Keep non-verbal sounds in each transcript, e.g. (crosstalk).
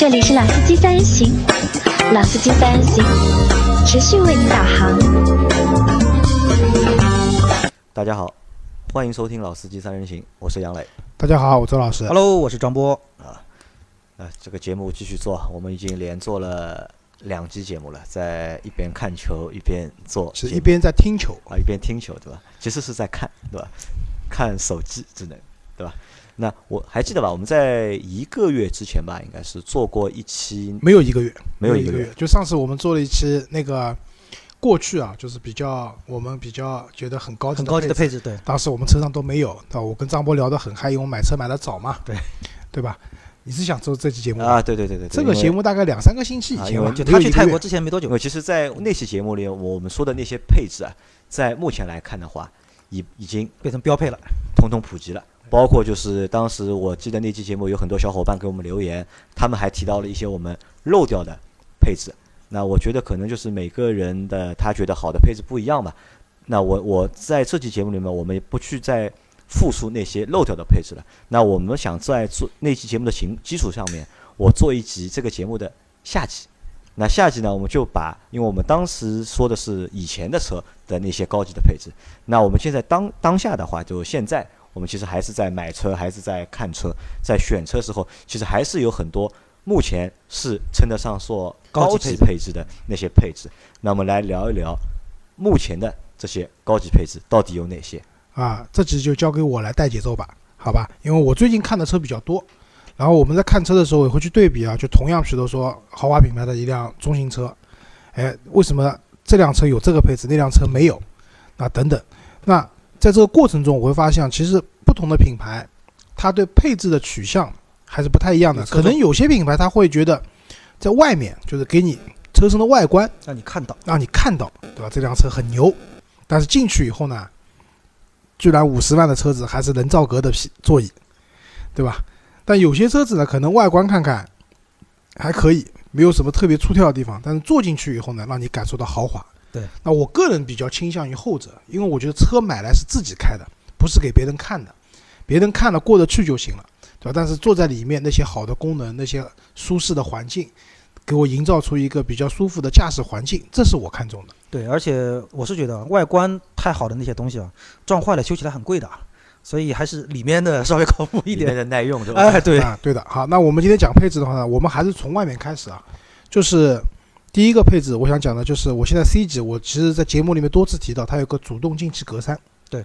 这里是老司机三人行，老司机三人行，持续为您导航。大家好，欢迎收听老司机三人行，我是杨磊。大家好，我周老师。Hello，我是张波。啊，这个节目继续做，我们已经连做了两期节目了，在一边看球一边做是一边在听球，啊一边听球，对吧？其实是在看，对吧？看手机只能，对吧？那我还记得吧？我们在一个月之前吧，应该是做过一期，没有一个月，没有一个月月。就上次我们做了一期那个过去啊，就是比较我们比较觉得很高级很高级的配配置，对，当时我们车上都没有，对吧？我跟张波聊得很嗨，因为我买车买的早嘛，对，对吧？你是想做这期节目啊，对对对对，这个节，目大概两三个星期以前吧，就他去泰国之前没多久其实，在那期节目里，我们说的那些配置啊，在目前来看的话，已已经变成标配了。统统普及了。包括就是当时我记得那期节目有很多小伙伴给我们留言，他们还提到了一些我们漏掉的配置。那我觉得可能就是每个人的他觉得好的配置不一样吧。那我我在这期节目里面，我们不去再复述那些漏掉的配置了。那我们想在做那期节目的情基础上面，我做一集这个节目的下集。那下集呢，我们就把，因为我们当时说的是以前的车的那些高级的配置，那我们现在当当下的话，就现在我们其实还是在买车，还是在看车，在选车时候，其实还是有很多目前是称得上说高级配置的那些配置。那我们来聊一聊目前的这些高级配置到底有哪些？啊，这集就交给我来带节奏吧，好吧？因为我最近看的车比较多，然后我们在看车的时候也会去对比啊，就同样比如说豪华品牌的一辆中型车，哎，为什么这辆车有这个配置，那辆车没有？啊，等等。那在这个过程中，我会发现，其实不同的品牌，它对配置的取向还是不太一样的。可能有些品牌它会觉得，在外面就是给你车身的外观让你看到，让你看到，对吧？这辆车很牛，但是进去以后呢，居然五十万的车子还是人造革的皮座椅，对吧？但有些车子呢，可能外观看看还可以，没有什么特别出挑的地方，但是坐进去以后呢，让你感受到豪华。对，那我个人比较倾向于后者，因为我觉得车买来是自己开的，不是给别人看的，别人看了过得去就行了，对吧？但是坐在里面那些好的功能，那些舒适的环境，给我营造出一个比较舒服的驾驶环境，这是我看中的。对，而且我是觉得外观太好的那些东西啊，撞坏了修起来很贵的，所以还是里面的稍微靠谱一点。的耐用对吧？哎，对，啊，对的。好，那我们今天讲配置的话呢，我们还是从外面开始啊。就是第一个配置，我想讲的就是我现在 C 级，我其实在节目里面多次提到，它有个主动进气格栅。对，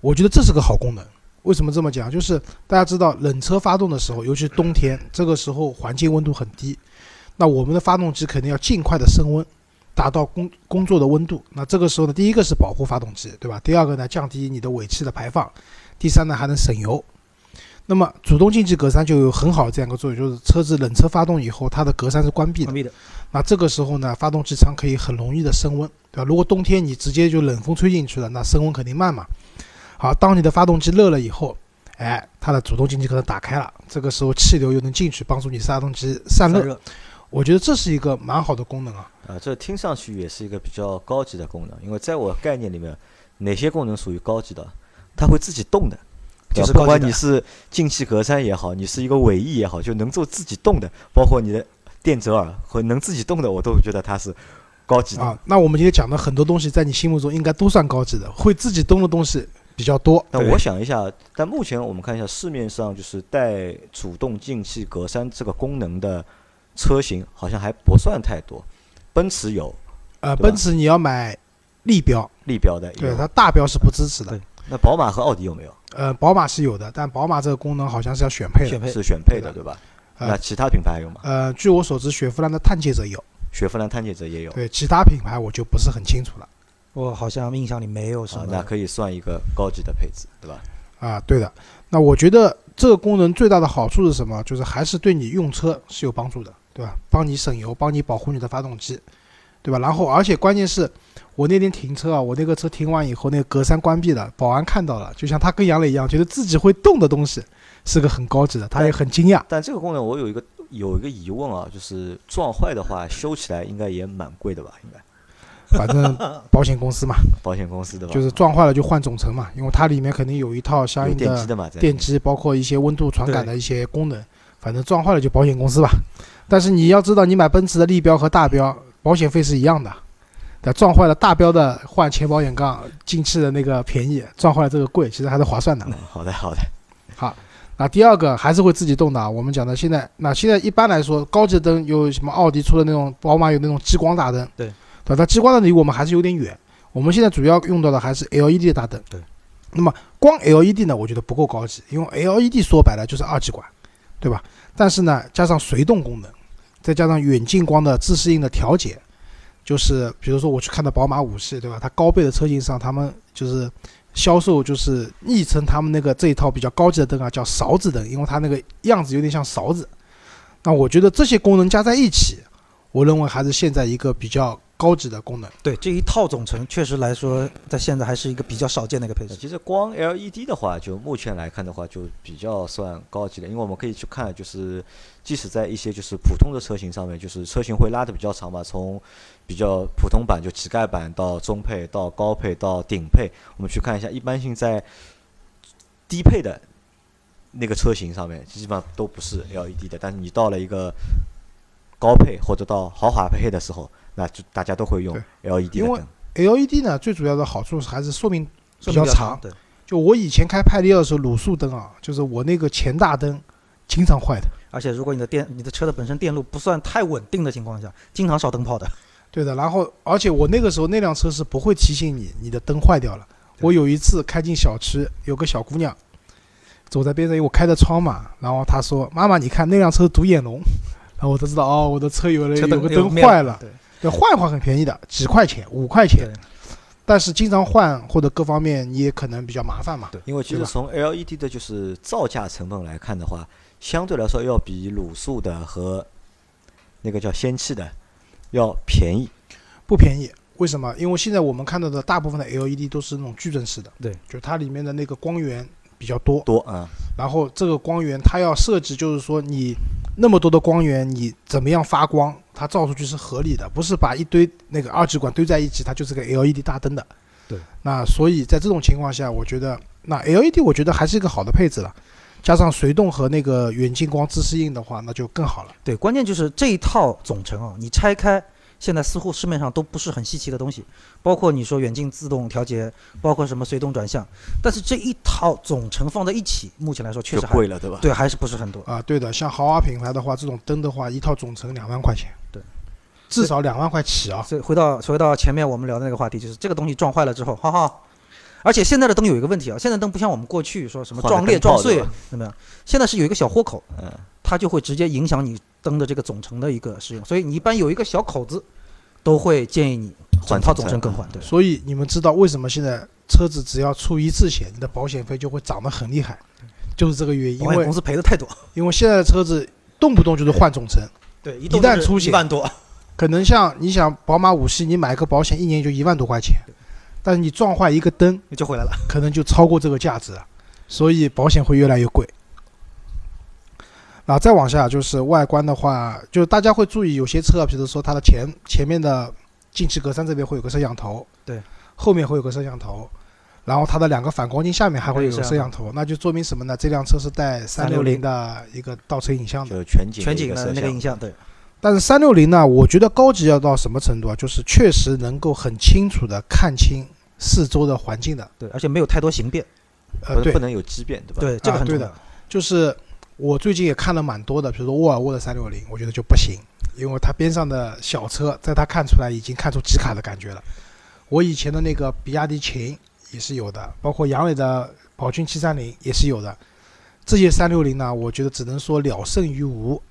我觉得这是个好功能。为什么这么讲？就是大家知道，冷车发动的时候，尤其是冬天，这个时候环境温度很低，那我们的发动机肯定要尽快的升温，达到工工作的温度。那这个时候呢，第一个是保护发动机，对吧？第二个呢，降低你的尾气的排放，第三呢，还能省油。那么主动进气格栅就有很好的这样一个作用，就是车子冷车发动以后，它的格栅是关闭的关。闭的，那这个时候呢，发动机舱可以很容易的升温，对吧？如果冬天你直接就冷风吹进去了，那升温肯定慢嘛。好，当你的发动机热了以后，哎，它的主动进气格栅打开了，这个时候气流又能进去，帮助你发动机散热。散热，我觉得这是一个蛮好的功能啊。啊，这听上去也是一个比较高级的功能，因为在我概念里面，哪些功能属于高级的？它会自己动的，就是不管你是进气格栅也好，你是一个尾翼也好，就能做自己动的，包括你的电折耳和能自己动的，我都觉得它是高级的。啊，那我们今天讲的很多东西，在你心目中应该都算高级的，会自己动的东西比较多。那我想一下，但目前我们看一下市面上就是带主动进气格栅这个功能的车型，好像还不算太多。奔驰有，呃，奔驰你要买立标，立标的对有，它大标是不支持的。那宝马和奥迪有没有？呃，宝马是有的，但宝马这个功能好像是要选配的。选配是选配的，对吧？呃那其他品牌还有吗？呃，据我所知，雪佛兰的探界者有，雪佛兰探界者也有。对，其他品牌我就不是很清楚了。我好像印象里没有什么，。啊那可以算一个高级的配置，对吧？啊，对的。那我觉得这个功能最大的好处是什么？就是还是对你用车是有帮助的，对吧？帮你省油，帮你保护你的发动机，对吧？然后，而且关键是我那天停车啊，我那个车停完以后，那个格栅关闭了，保安看到了，就像他跟杨磊一样，觉得自己会动的东西是个很高级的，他也很惊讶。但这个功能我有一个有一个疑问啊，就是撞坏的话修起来应该也蛮贵的吧？应该反正 (laughs) 保险公司嘛，(laughs) 保险公司的吧？就是撞坏了就换总成嘛，因为它里面肯定有一套相应的电机，包括一些温度传感的一些功能。反正撞坏了就保险公司吧。但是你要知道，你买奔驰的立标和大标，保险费是一样的。对，撞坏了大标的换前保险杠，进气的那个便宜，撞坏了这个贵，其实还是划算的。嗯好的好的，好那第二个还是会自己动的啊。我们讲的现在，那现在一般来说，高级灯有什么奥迪出的那种，宝马有那种激光大灯，对，对？它激光的离我们还是有点远。我们现在主要用到的还是 LED 的大灯。对。那么光 LED 呢，我觉得不够高级，因为 LED 说白了就是二极管，对吧？但是呢，加上随动功能，再加上远近光的自适应的调节，就是比如说我去看到宝马五系，对吧？它高倍的车型上，他们就是销售就是昵称他们那个这一套比较高级的灯啊，叫勺子灯，因为它那个样子有点像勺子。那我觉得这些功能加在一起，我认为还是现在一个比较高级的功能。对这一套总成，确实来说，在现在还是一个比较少见的一个配置。其实光 LED 的话，就目前来看的话，就比较算高级的，因为我们可以去看，就是即使在一些就是普通的车型上面，就是车型会拉的比较长嘛，从比较普通版就乞丐版到中配到高配到顶配，我们去看一下，一般性在低配的那个车型上面，基本上都不是 LED 的，但是你到了一个高配或者到豪华配的时候，那就大家都会用 LED 的因为。LED 呢，最主要的好处是还是寿命比较长就我以前开派迪奥的时候，卤素灯啊，就是我那个前大灯经常坏的。而且如果你的电、你的车的本身电路不算太稳定的情况下，经常烧灯泡的。(laughs) 对的，然后而且我那个时候那辆车是不会提醒你你的灯坏掉了。我有一次开进小区，有个小姑娘走在边上，因为我开的窗嘛，然后她说：“妈妈，你看那辆车独眼龙。”然后我都知道哦，我的车有了车有个灯坏了。对对，换一换很便宜的，几块钱，五块钱对。但是经常换或者各方面你也可能比较麻烦嘛。对因为其实从 LED 的就是造价成本来看的话，相对来说要比卤素的和那个叫氙气的要便宜。不便宜。为什么？因为现在我们看到的大部分的 LED 都是那种矩阵式的，对，就它里面的那个光源比较多，多啊、然后这个光源它要设计，就是说你那么多的光源，你怎么样发光，它照出去是合理的，不是把一堆那个二极管堆在一起，它就是个 LED 大灯的。对。那所以在这种情况下，我觉得那 LED 我觉得还是一个好的配置了，加上随动和那个远近光自适应的话，那就更好了。对，关键就是这一套总成啊，你拆开，现在似乎市面上都不是很稀奇的东西，包括你说远近自动调节，包括什么随动转向，但是这一套总成放在一起，目前来说确实还贵了，对吧？对，还是不是很多。啊，对的，像豪华品牌的话，这种灯的话，一套总成两万块钱，对，至少两万块起啊。所以回到回到前面我们聊的那个话题，就是这个东西撞坏了之后，哈哈。而且现在的灯有一个问题啊，现在灯不像我们过去说什么撞裂撞碎，怎么样？现在是有一个小豁口，嗯，它就会直接影响你灯的这个总成的一个使用，所以你一般有一个小口子，都会建议你整套换总成更换。对，所以你们知道为什么现在车子只要出一次险，你的保险费就会涨得很厉害，就是这个原因。因为保险公司赔的太多。因为现在的车子动不动就是换总成，对，一一旦出险一万多，可能像你想宝马五系，你买个保险一年就一万多块钱，但是你撞坏一个灯，就回来了。可能就超过这个价值了，所以保险会越来越贵。然后再往下就是外观的话，就大家会注意有些车，比如说它的前前面的进气格栅这边会有个摄像头，对，后面会有个摄像头，然后它的两个反光镜下面还会有个摄像像头，那就说明什么呢？这辆车是带三六零的一个倒车影像的。全景全景的那个影像，对，但是三六零呢，我觉得高级要到什么程度啊？就是确实能够很清楚的看清四周的环境的。对，而且没有太多形变，呃，对不不，能有畸变，对吧？对，这个啊对的。就是我最近也看了蛮多的，比如说沃尔沃的三六零，我觉得就不行，因为它边上的小车，在它看出来已经看出极卡的感觉了。我以前的那个比亚迪秦也是有的，包括杨磊的宝骏七三零也是有的。这些三六零呢，我觉得只能说了胜于无，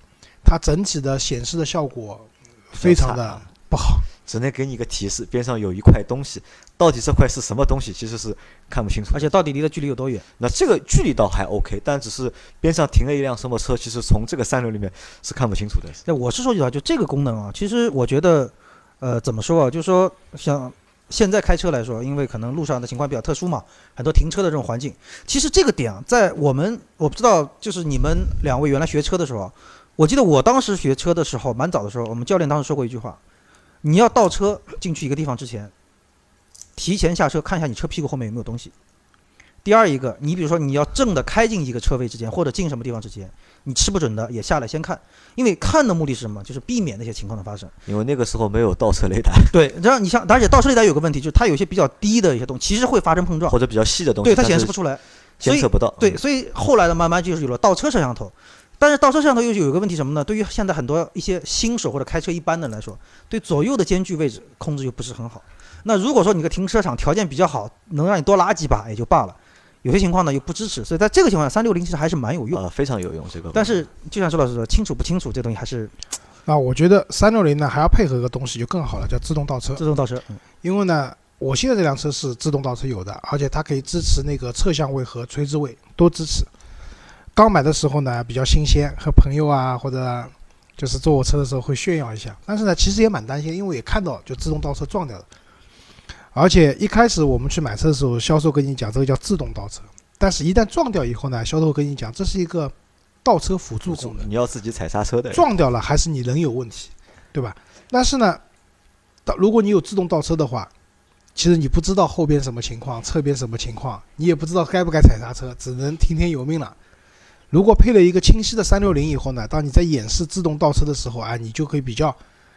它整体的显示的效果非常的不好。只能给你一个提示，边上有一块东西，到底这块是什么东西，其实是看不清楚。而且到底离的距离有多远？那这个距离倒还 OK，但只是边上停了一辆什么车，其实从这个三流里面是看不清楚的。对，我是说句实话，就这个功能啊，其实我觉得，呃，怎么说啊？就是说，像现在开车来说，因为可能路上的情况比较特殊嘛，很多停车的这种环境，其实这个点啊，在我们我不知道，就是你们两位原来学车的时候啊，我记得我当时学车的时候，蛮早的时候，我们教练当时说过一句话：你要倒车进去一个地方之前，提前下车看一下你车屁股后面有没有东西。第二一个，你比如说你要正的开进一个车位之间，或者进什么地方之前，你吃不准的也下来先看，因为看的目的是什么？就是避免那些情况的发生。因为那个时候没有倒车雷达对，然后你像，而且倒车雷达有个问题，就是它有些比较低的一些东西，其实会发生碰撞或，者比较细的东西，对它显示不出来。所以监测不到。对，嗯所以后来的慢慢就是有了倒车摄像头，但是倒车摄像头又有一个问题什么呢？对于现在很多一些新手或者开车一般的人来说，对左右的间距位置控制又不是很好。那如果说你个停车场条件比较好，能让你多拉几把也就罢了，有些情况呢又不支持，所以在这个情况下，三六零其实还是蛮有用。啊，非常有用这个。但是就像周老师说，清楚不清楚这东西还是那我觉得三六零呢还要配合一个东西就更好了，叫自动倒车。自动倒车。嗯因为呢，我现在这辆车是自动倒车有的，而且它可以支持那个侧向位和垂直位都支持。刚买的时候呢比较新鲜，和朋友啊或者就是坐我车的时候会炫耀一下，但是呢其实也蛮担心，因为也看到就自动倒车撞掉了。而且一开始我们去买车的时候，销售跟你讲这个叫自动倒车，但是一旦撞掉以后呢，销售跟你讲这是一个倒车辅助功能。你要自己踩刹车的。撞掉了还是你人有问题，对吧？但是呢，到如果你有自动倒车的话，其实你不知道后边什么情况，侧边什么情况，你也不知道该不该踩刹车，只能听天由命了。如果配了一个清晰的三六零以后呢，当你在演示自动倒车的时候啊，你就可以比较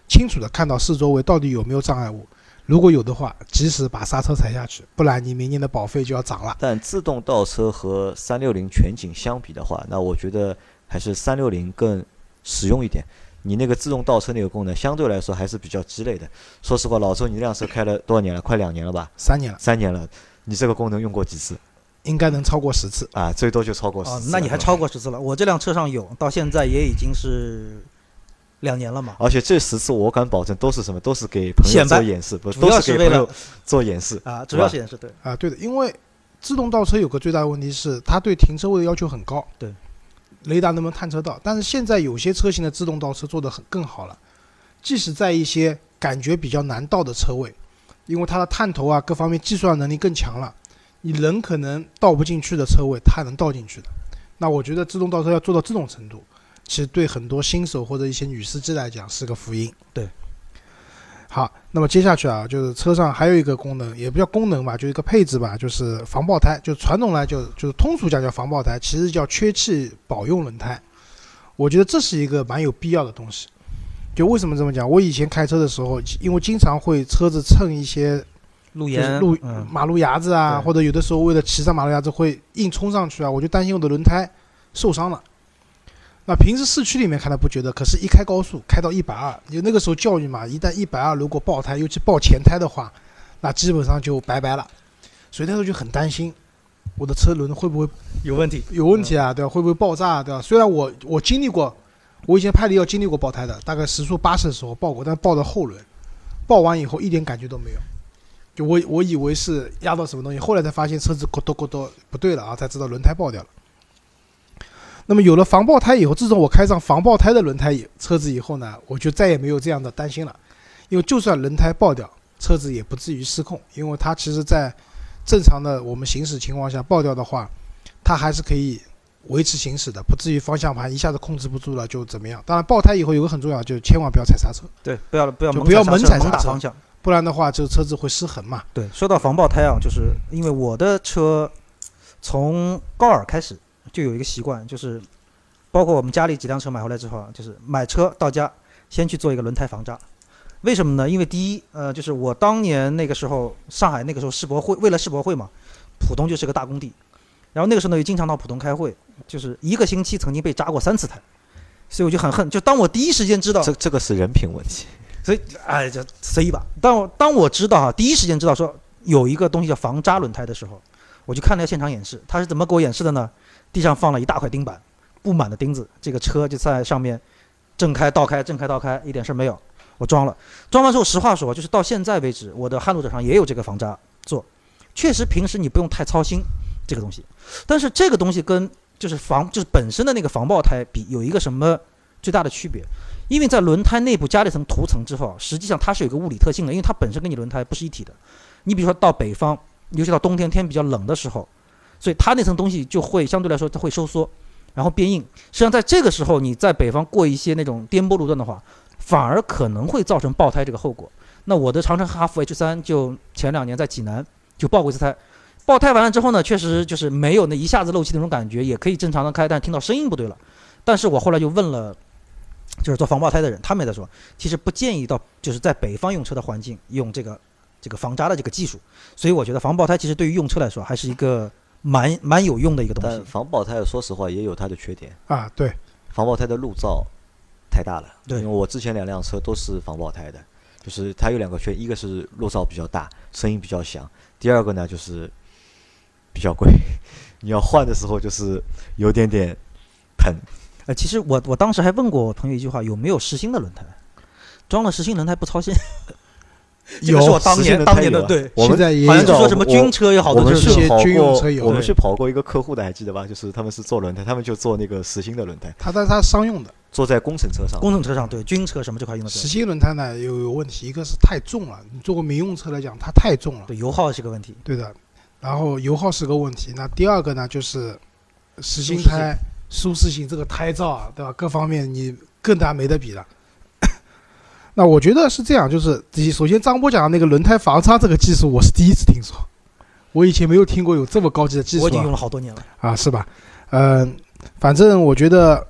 清楚的看到四周围到底有没有障碍物。如果有的话，及时把刹车踩下去，不然你明年的保费就要涨了。但自动倒车和三六零全景相比的话，那我觉得还是三六零更实用一点。你那个自动倒车那个功能相对来说还是比较鸡肋的。说实话，老周，你那辆车开了多少年了？快两年了吧？三年了，三年了，你这个功能用过几次应该能超过十次。啊？最多就超过十次，哦那你还超过十次了。我这辆车上有，到现在也已经是两年了嘛。而且这十次我敢保证都是什么？都是给朋友做演示，不主都要是为了是给朋友做演示啊，主要是演示对。啊，对的，因为自动倒车有个最大的问题是，它对停车位的要求很高。对，雷达能不能探测到？但是现在有些车型的自动倒车做得很更好了，即使在一些感觉比较难倒的车位，因为它的探头啊各方面计算能力更强了，你人可能倒不进去的车位，它能倒进去的。那我觉得自动倒车要做到这种程度，其实对很多新手或者一些女司机来讲是个福音。对。好，那么接下去啊，就是车上还有一个功能，也不叫功能吧，就一个配置吧，就是防爆胎。就传统来就就是通俗讲叫防爆胎，其实叫缺气保用轮胎。我觉得这是一个蛮有必要的东西。就为什么这么讲？我以前开车的时候，因为经常会车子蹭一些就是路沿路嗯，马路牙子啊，或者有的时候为了骑上马路牙子会硬冲上去啊，我就担心我的轮胎受伤了。那平时市区里面看来不觉得，可是一开高速开到一百二，就那个时候教育嘛，一旦一百二如果爆胎，尤其爆前胎的话，那基本上就拜拜了。所以那时候就很担心，我的车轮会不会有问题。有问题啊？对吧？会不会爆炸啊？对吧？虽然我我经历过，我以前派力要经历过爆胎的，大概时速八十的时候爆过，但爆的后轮，爆完以后一点感觉都没有。就我我以为是压到什么东西，后来才发现车子咕嘟咕嘟不对了啊，才知道轮胎爆掉了。那么有了防爆胎以后，自从我开上防爆胎的轮胎以车子以后呢，我就再也没有这样的担心了，因为就算轮胎爆掉，车子也不至于失控，因为它其实在正常的我们行驶情况下爆掉的话，它还是可以维持行驶的，不至于方向盘一下子控制不住了就怎么样。当然，爆胎以后有个很重要，就是千万不要踩刹车，对，不要不要不要猛踩刹车猛打方向。不然的话，这个车子会失衡嘛。对，说到防爆胎啊，就是因为我的车从高尔开始就有一个习惯，就是包括我们家里几辆车买回来之后啊，就是买车到家先去做一个轮胎防扎。为什么呢？因为第一，呃，就是我当年那个时候上海那个时候世博会，为了世博会嘛，浦东就是个大工地，然后那个时候呢又经常到浦东开会，就是一个星期曾经被扎过三次胎，所以我就很恨。就当我第一时间知道这这个是人品问题。所以，哎，就随意吧。当我当我知道哈，第一时间知道说有一个东西叫防扎轮胎的时候，我就看了现场演示。他是怎么给我演示的呢？地上放了一大块钉板，布满了钉子，这个车就在上面正开倒开，正开倒开，一点事儿没有。我装了，装完之后，实话说，就是到现在为止，我的撼路者上也有这个防扎做。确实，平时你不用太操心这个东西，但是这个东西跟就是防就是本身的那个防爆胎比，有一个什么最大的区别？因为在轮胎内部加了一层涂层之后，实际上它是有一个物理特性的，因为它本身跟你轮胎不是一体的。你比如说到北方，尤其到冬天天比较冷的时候，所以它那层东西就会相对来说它会收缩，然后变硬。实际上在这个时候，你在北方过一些那种颠簸路段的话，反而可能会造成爆胎这个后果。那我的长城哈弗 H 三就前两年在济南就爆过一次胎，爆胎完了之后呢，确实就是没有那一下子漏气那种感觉，也可以正常的开，但听到声音不对了。但是我后来就问了，就是做防爆胎的人，他们也在说，其实不建议到就是在北方用车的环境用这个这个防扎的这个技术。所以我觉得防爆胎其实对于用车来说还是一个蛮蛮有用的一个东西但西。防爆胎说实话也有它的缺点，啊，对，防爆胎的路噪太大了。对因为我之前两辆车都是防爆胎的，就是它有两个缺，一个是路噪比较大，声音比较响；第二个呢就是比较贵，(laughs) 你要换的时候就是有点点疼。呃，其实我我当时还问过我朋友一句话，有没有实心的轮胎？装了实心轮胎不操心，(laughs) 这个是我当实心年当轮胎有啊年的对，我们在也好像就说什么军车有好多就是我们去跑一些军用车有我们对去跑过一个客户的，还记得吧？就是他们是做轮胎，他们就做那个实心的轮胎，他但是它商用的，坐在工程车上。工程车上对军车什么这块用的实心轮胎呢有有问题，一个是太重了，你做过民用车来讲，它太重了，对油耗是个问题。对的。然后油耗是个问题。那第二个呢，就是实心胎舒适性，这个胎噪啊，对吧？各方面你更加没得比了。(coughs) 那我觉得是这样，就是第首先张波讲的那个轮胎防擦这个技术，我是第一次听说，我以前没有听过有这么高级的技术、啊。我已经用了好多年了。啊，是吧？嗯、反正我觉得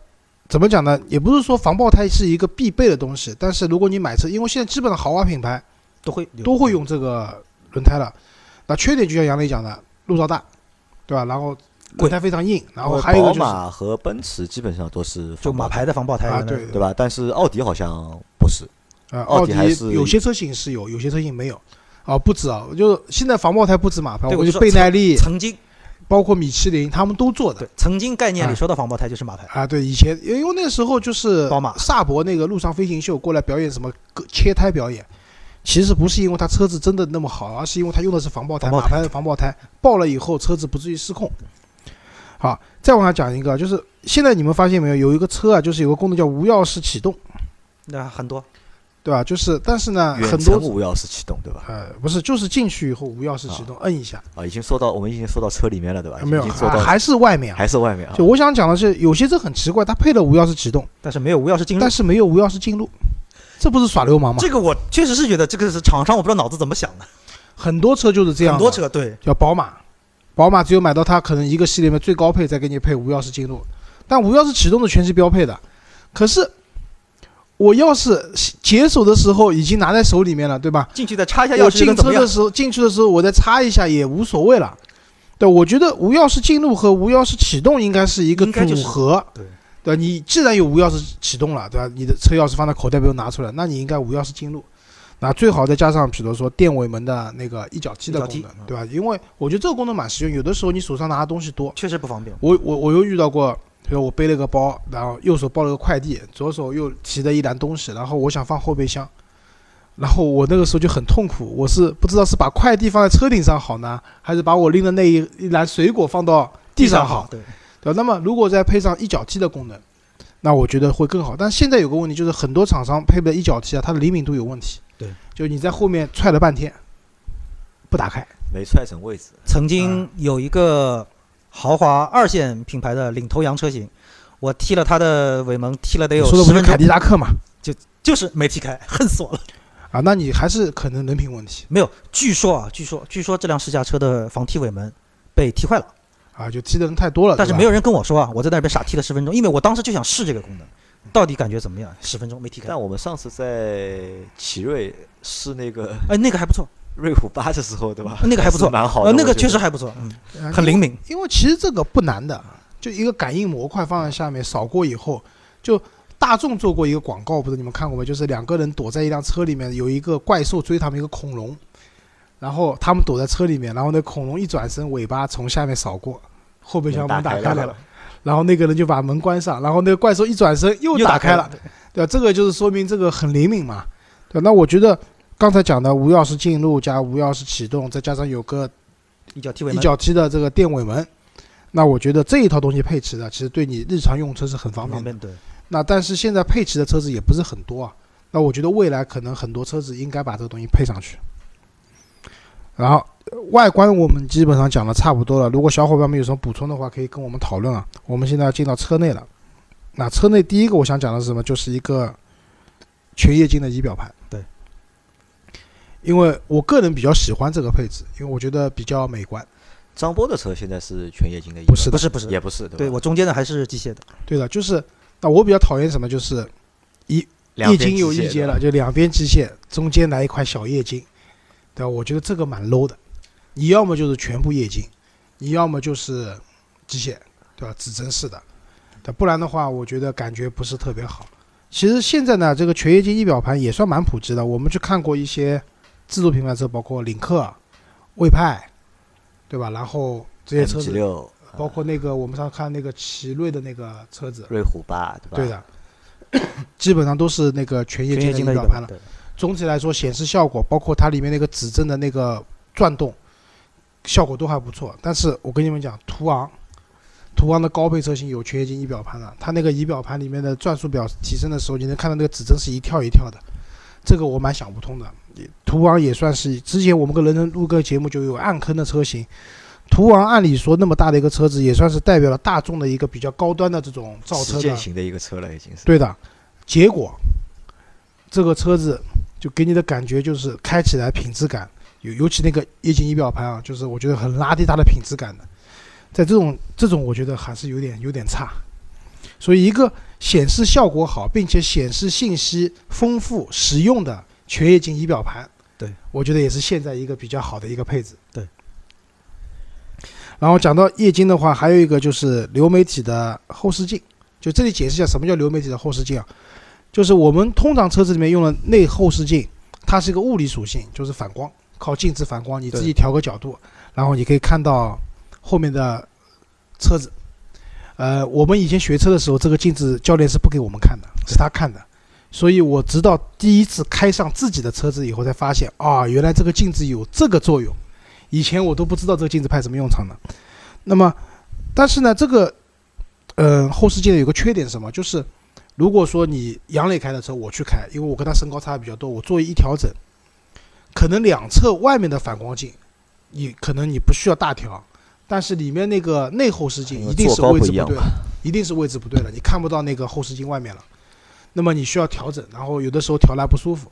怎么讲呢，也不是说防爆胎是一个必备的东西，但是如果你买车，因为现在基本上豪华品牌都会都会用这个轮胎了。那缺点就像杨磊讲的，路噪大，对吧？然后贵轮胎非常硬，然后还有一个就是宝马和奔驰基本上都是就马牌的防爆胎啊，对对吧？但是奥迪好像不是。啊，奥奥迪还是有些车型是有，有些车型没有。啊，不止啊，就是现在防爆胎不止马牌，我就对我就说倍耐力，曾经包括米其林，他们都做的对。曾经概念里啊说的防爆胎就是马牌，啊，对，以前因为那时候就是宝马萨博那个陆上飞行秀过来表演什么切胎表演，其实不是因为他车子真的那么好，而是因为他用的是防爆胎，防爆胎马牌的防爆胎，爆了以后车子不至于失控。好，再往下讲一个，就是现在你们发现没有，有一个车啊，就是有个功能叫无钥匙启动，那很多对吧？就是但是呢，远很多程无钥匙启动，对吧？呃不是，就是进去以后无钥匙启动，摁一下，啊，已经说到我们已经说到车里面了，对吧？没有，已经到还还是外面啊。还是外面啊就。我想讲的是，有些车很奇怪，它配了无钥匙启动，但是没有无钥匙进入但。是没有无钥匙进入，这不是耍流氓吗？这个我确实是觉得这个是厂商，我不知道脑子怎么想的。很多车就是这样，很多车对，叫宝马，宝马只有买到它可能一个系列里面最高配，再给你配无钥匙进入，但无钥匙启动的全是标配的。可是我钥匙解锁的时候已经拿在手里面了，对吧？进去再插一下钥匙，我进？车的时候，进去的时候我再插一下也无所谓了。对，我觉得无钥匙进入和无钥匙启动应该是一个组合。对，对，你既然有无钥匙启动了，对吧？你的车钥匙放在口袋不用拿出来，那你应该无钥匙进入。那最好再加上，比如说电尾门的那个一脚踢的功能，对吧？因为我觉得这个功能蛮实用。有的时候你手上拿的东西多，确实不方便。我我我又遇到过，比如我背了个包，然后右手抱了个快递，左手又提着一篮东西，然后我想放后备箱，然后我那个时候就很痛苦，我是不知道是把快递放在车顶上好呢，还是把我拎的那一一篮水果放到地上好，对，对？那么如果再配上一脚踢的功能，那我觉得会更好。但现在有个问题就是，很多厂商配备的一脚踢啊，它的灵敏度有问题，对，就你在后面踹了半天，不打开，没踹成位置，曾经有一个豪华二线品牌的领头羊车型，我踢了它的尾门，踢了得有说的不是凯十分钟，迪拉克嘛？就就是没踢开，(laughs) 恨死我了。啊，那你还是可能人品问题没有，据说啊，据说据说这辆试驾车的防踢尾门被踢坏了，啊，就踢的人太多了，但是没有人跟我说啊，我在那边傻踢了十分钟，因为我当时就想试这个功能，到底感觉怎么样？十分钟没踢开但，我们上次在奇瑞试那个哎，那个还不错，瑞虎八的时候，对吧？那个还不错，蛮好的。呃，那个确实还不错，嗯，啊很灵敏。因为其实这个不难的，就一个感应模块放在下面，扫过以后，就大众做过一个广告，不知道你们看过没？就是两个人躲在一辆车里面，有一个怪兽追他们，一个恐龙，然后他们躲在车里面，然后那恐龙一转身，尾巴从下面扫过，后备箱门打开了，打开了然后那个人就把门关上，然后那个怪兽一转身又又打开了，，对吧？这个就是说明这个很灵敏嘛，对吧？那我觉得刚才讲的无钥匙进入加无钥匙启动，再加上有个一一脚踢的这个电尾门，那我觉得这一套东西配齐的，其实对你日常用车是很方便的。对。那但是现在配齐的车子也不是很多啊，那我觉得未来可能很多车子应该把这个东西配上去。然后呃外观我们基本上讲的差不多了，如果小伙伴们有什么补充的话，可以跟我们讨论啊。我们现在要进到车内了，那车内第一个我想讲的是什么？就是一个全液晶的仪表盘。对，因为我个人比较喜欢这个配置，因为我觉得比较美观。张波的车现在是全液晶的仪表，不是不是不是，也不是，对吧？对我中间的还是机械的，对的，就是那我比较讨厌什么，就是一液晶有一节了，就两边机械，中间来一块小液晶，对吧？我觉得这个蛮 low 的。你要么就是全部液晶，你要么就是机械，对吧？指针式的，对，不然的话，我觉得感觉不是特别好。其实现在呢，这个全液晶仪表盘也算蛮普及的。我们去看过一些自主品牌车，包括领克、魏派，对吧？然后这些车子，包括那个我们上次看那个奇瑞的那个车子，瑞虎八，对吧？对的，基本上都是那个全液晶的一个晶的仪表盘了。总体来说，显示效果，包括它里面那个指针的那个转动，效果都还不错。但是我跟你们讲，途昂，途昂的高配车型有全液晶仪表盘的，它那个仪表盘里面的转速表提升的时候，你能看到那个指针是一跳一跳的，这个我蛮想不通的。途昂也算是之前我们跟人人录个节目就有暗坑的车型，途昂按理说那么大的一个车子，也算是代表了大众的一个比较高端的这种造车的型的一个车了，已经是。对的，结果这个车子就给你的感觉就是开起来品质感，尤尤其那个液晶仪表盘啊，就是我觉得很拉低它的品质感的。在这种这种，我觉得还是有点有点差。所以，一个显示效果好，并且显示信息丰富、实用的全液晶仪表盘，对我觉得也是现在一个比较好的一个配置。对。然后讲到液晶的话，还有一个就是流媒体的后视镜。就这里解释一下什么叫流媒体的后视镜啊？就是我们通常车子里面用的内后视镜，它是一个物理属性，就是反光，靠镜子反光，你自己调个角度，然后你可以看到后面的车子。呃，我们以前学车的时候，这个镜子教练是不给我们看的，是他看的。所以我直到第一次开上自己的车子以后，才发现啊，原来这个镜子有这个作用。以前我都不知道这个镜子派什么用场的。那么，但是呢，这个，呃，后视镜有个缺点是什么？就是如果说你杨磊开的车，我去开，因为我跟他身高差比较多，我座椅一调整，可能两侧外面的反光镜，你可能你不需要大调，但是里面那个内后视镜一定是位置不对一定是位置不对了，你看不到那个后视镜外面了。那么你需要调整，然后有的时候调来不舒服。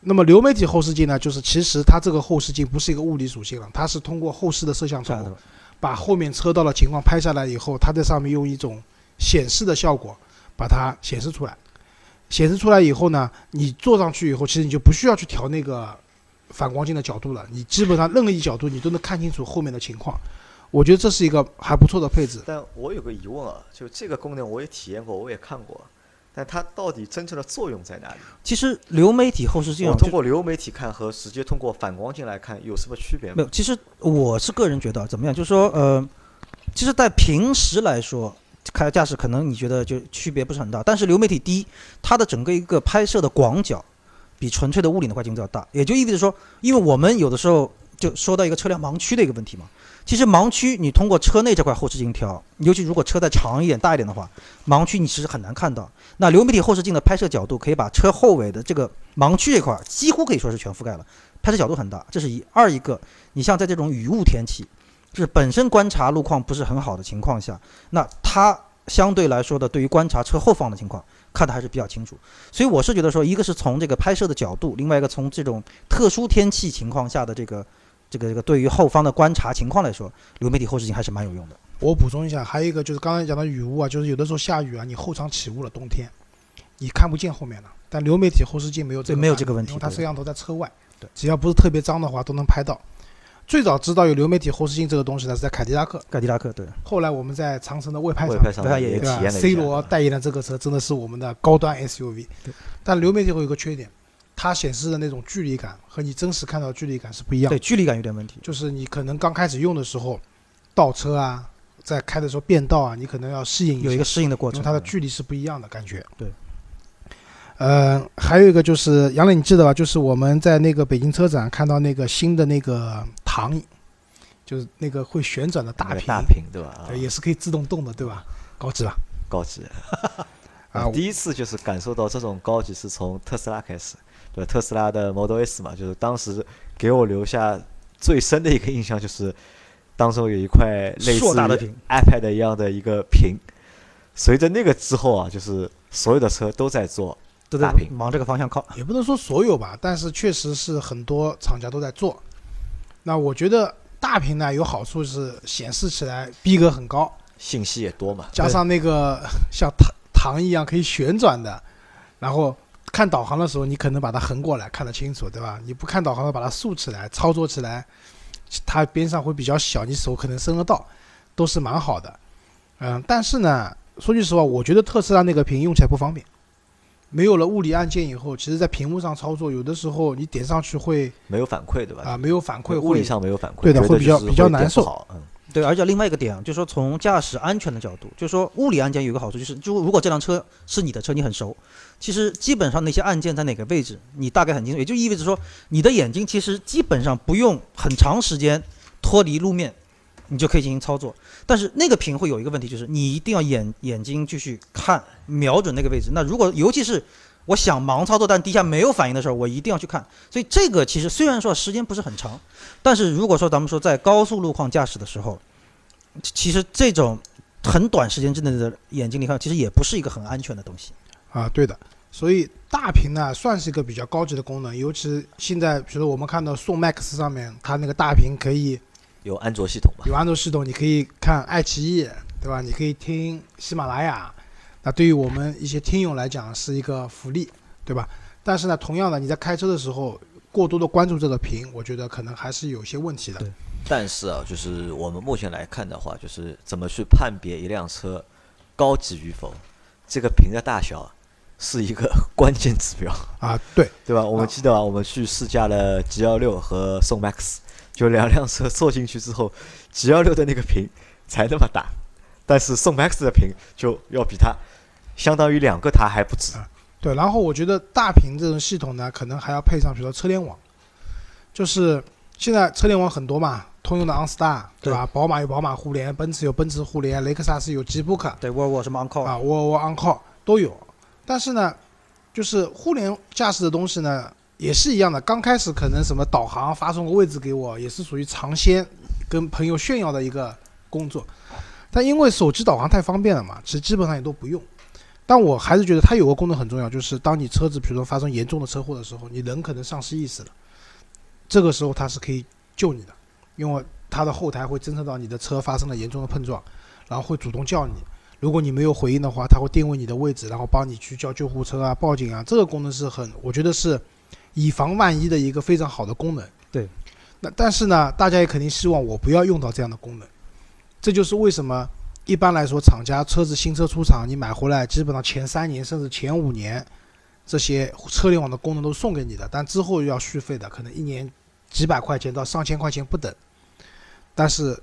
那么流媒体后视镜呢，就是其实它这个后视镜不是一个物理属性了，它是通过后视的摄像头把后面车道的情况拍下来以后，它在上面用一种显示的效果把它显示出来。显示出来以后呢，你坐上去以后，其实你就不需要去调那个反光镜的角度了，你基本上任何一角度你都能看清楚后面的情况。我觉得这是一个还不错的配置。但我有个疑问啊，就这个功能我也体验过，我也看过，但它到底真正的作用在哪里？其实流媒体后视镜啊我通过流媒体看和直接通过反光镜来看有什么区别吗没有，？其实我是个人觉得怎么样，就是说，呃，其实，在平时来说，开驾驶可能你觉得就区别不是很大，但是流媒体第一，它的整个一个拍摄的广角比纯粹的物理的环境要大，也就意味着说，因为我们有的时候就说到一个车辆盲区的一个问题嘛。其实盲区你通过车内这块后视镜调，尤其如果车再长一点、大一点的话，盲区你其实很难看到。那流媒体后视镜的拍摄角度可以把车后尾的这个盲区这块几乎可以说是全覆盖了，拍摄角度很大，这是一。二一个，你像在这种雨雾天气，就是本身观察路况不是很好的情况下，那它相对来说的对于观察车后方的情况看的还是比较清楚。所以我是觉得说，一个是从这个拍摄的角度，另外一个从这种特殊天气情况下的这个这个这个对于后方的观察情况来说，流媒体后视镜还是蛮有用的。我补充一下，还有一个就是刚才讲的雨雾啊，就是有的时候下雨啊，你后场起雾了，冬天你看不见后面了。但流媒体后视镜没有这对没有这个问题对因为它摄像头在车外，对，只要不是特别脏的话都能拍到。最早知道有流媒体后视镜这个东西呢，是在凯迪拉克，凯迪拉克对，后来我们在长城的魏派上，魏派上也也体验了一下。？C 罗代言的这个车真的是我们的高端 SUV，对但流媒体会有个缺点，它显示的那种距离感和你真实看到的距离感是不一样的对，距离感有点问题。就是你可能刚开始用的时候，倒车啊，在开的时候变道啊，你可能要适应一有一个适应的过程，它的距离是不一样的感觉。对。呃，还有一个就是杨磊，你记得吧？就是我们在那个北京车展看到那个新的那个躺椅，就是那个会旋转的大屏，大屏对吧？也是可以自动动的，对吧？高级吧？高级啊，(laughs) 第一次就是感受到这种高级是从特斯拉开始，对吧？特斯拉的 Model S 嘛，就是当时给我留下最深的一个印象就是，当中有一块类似大的屏 iPad 一样的一个屏。随着那个之后啊，就是所有的车都在做都在大屏往这个方向靠。也不能说所有吧，但是确实是很多厂家都在做。那我觉得大屏呢有好处是显示起来逼格很高，信息也多嘛，加上那个 (laughs) 像糖糖一样可以旋转的，然后看导航的时候，你可能把它横过来看得清楚，对吧？你不看导航的把它竖起来，操作起来，它边上会比较小，你手可能伸得到，都是蛮好的。嗯，但是呢，说句实话，我觉得特斯拉那个屏用起来不方便。没有了物理按键以后，其实，在屏幕上操作，有的时候你点上去会没有反馈，对吧？啊，没有反馈，物理上没有反馈，对的，会比较比较难受。嗯，对，而且另外一个点啊，就是说从驾驶安全的角度，就是说物理按键有一个好处，就是就如果这辆车是你的车，你很熟，其实基本上那些按键在哪个位置，你大概很清楚，也就意味着说你的眼睛其实基本上不用很长时间脱离路面，你就可以进行操作。但是那个屏会有一个问题，就是你一定要眼眼睛继续看，瞄准那个位置。那如果尤其是我想盲操作，但底下没有反应的时候，我一定要去看。所以这个其实虽然说时间不是很长，但是如果说咱们说在高速路况驾驶的时候，其实这种很短时间之内的眼睛离开，其实也不是一个很安全的东西。啊，对的。所以大屏呢，算是一个比较高级的功能，尤其现在，比如说我们看到宋 MAX 上面，它那个大屏可以有安卓系统吧？有安卓系统，你可以看爱奇艺，对吧？你可以听喜马拉雅，那对于我们一些听友来讲是一个福利，对吧？但是呢，同样的，你在开车的时候过多的关注这个屏，我觉得可能还是有些问题的对。但是啊，就是我们目前来看的话，就是怎么去判别一辆车高级与否，这个屏的大小是一个 (laughs) 关键指标，啊，对，对吧？我们记得啊，我们去试驾了 G 幺六和宋 MAX，就两 (laughs) 辆车坐进去之后，G 幺六的那个屏才那么大，但是宋 MAX 的屏就要比它相当于两个它还不止。对，然后我觉得大屏这种系统呢，可能还要配上，比如说车联网，就是现在车联网很多嘛，通用的 OnStar 对吧？宝马有宝马互联，奔驰有奔驰互联，雷克萨斯有 G Book 对，沃尔沃什么 OnCall 啊，沃尔沃 OnCall 都有。但是呢，就是互联驾驶的东西呢，也是一样的。刚开始可能什么导航发送个位置给我，也是属于尝鲜跟朋友炫耀的一个工作。但因为手机导航太方便了嘛，其实基本上也都不用。但我还是觉得它有个功能很重要，就是当你车子比如说发生严重的车祸的时候，你人可能丧失意识了，这个时候它是可以救你的，因为它的后台会侦测到你的车发生了严重的碰撞，然后会主动叫你。如果你没有回应的话，它会定位你的位置，然后帮你去叫救护车啊、报警啊。这个功能是很，我觉得是以防万一的一个非常好的功能。对。那但是呢，大家也肯定希望我不要用到这样的功能，这就是为什么一般来说厂家车子新车出厂，你买回来基本上前三年甚至前五年，这些车联网的功能都送给你的，但之后要续费的，可能一年几百块钱到上千块钱不等。但是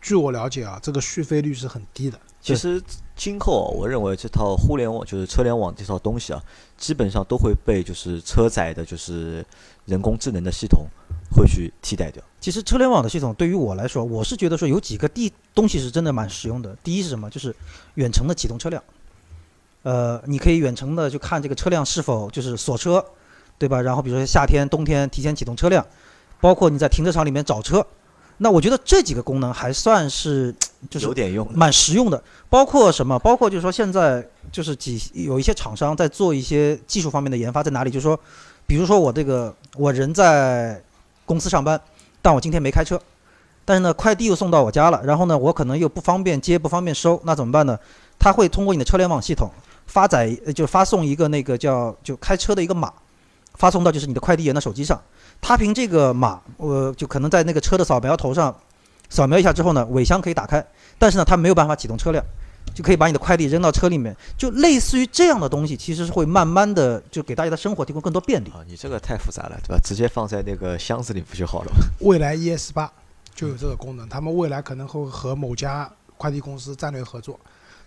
据我了解啊，这个续费率是很低的。其实今后啊我认为这套互联网就是车联网这套东西啊，基本上都会被就是车载的，就是人工智能的系统会去替代掉。其实车联网的系统对于我来说，我是觉得说有几个地东西是真的蛮实用的。第一是什么？就是远程的启动车辆。呃，你可以远程的就看这个车辆是否就是锁车，对吧？然后比如说夏天、冬天提前启动车辆，包括你在停车场里面找车。那我觉得这几个功能还算是就是有点用。蛮实用的。包括什么？包括就是说现在就是几有一些厂商在做一些技术方面的研发，在哪里？就是说，比如说我这个我人在公司上班，但我今天没开车，但是呢快递又送到我家了，然后呢我可能又不方便接，不方便收，那怎么办呢？它会通过你的车联网系统发载，呃就发送一个那个叫就开车的一个码，发送到就是你的快递员的手机上。他凭这个码，呃，就可能在那个车的扫描头上扫描一下之后呢，尾箱可以打开，但是呢，它没有办法启动车辆，就可以把你的快递扔到车里面，就类似于这样的东西，其实是会慢慢的就给大家的生活提供更多便利。啊，你这个太复杂了，对吧？直接放在那个箱子里不就好了吗？未来 ES 八就有这个功能，他们未来可能会和某家快递公司战略合作，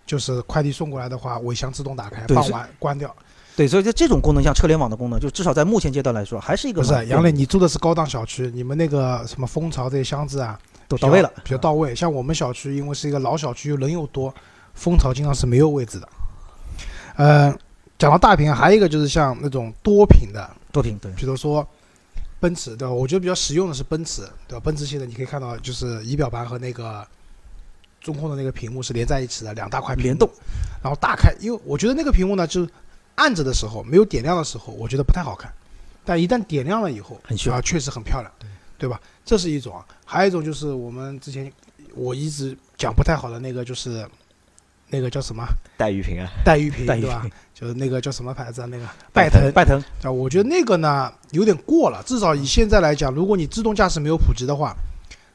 就是快递送过来的话，尾箱自动打开，放完关掉。对，所以就这种功能，像车联网的功能，就至少在目前阶段来说，还是一个不是杨磊，你住的是高档小区，你们那个什么蜂巢这些箱子啊，都到位了。比较到位。像我们小区，因为是一个老小区，又人又多，蜂巢经常是没有位置的。呃，讲到大屏，还有一个就是像那种多屏的，多屏对，比如说奔驰，对吧？我觉得比较实用的是奔驰，对吧？奔驰现在你可以看到，就是仪表盘和那个中控的那个屏幕是连在一起的，两大块屏联动，然后大开。因为我觉得那个屏幕呢，就是按着的时候没有点亮的时候，我觉得不太好看，但一旦点亮了以后，啊，确实很漂亮，对吧？这是一种啊，还有一种就是我们之前我一直讲不太好的那个，就是那个叫什么带鱼屏啊，带鱼屏对吧？就是那个叫什么牌子啊？那个拜腾拜腾啊，我觉得那个呢有点过了。至少以现在来讲，如果你自动驾驶没有普及的话，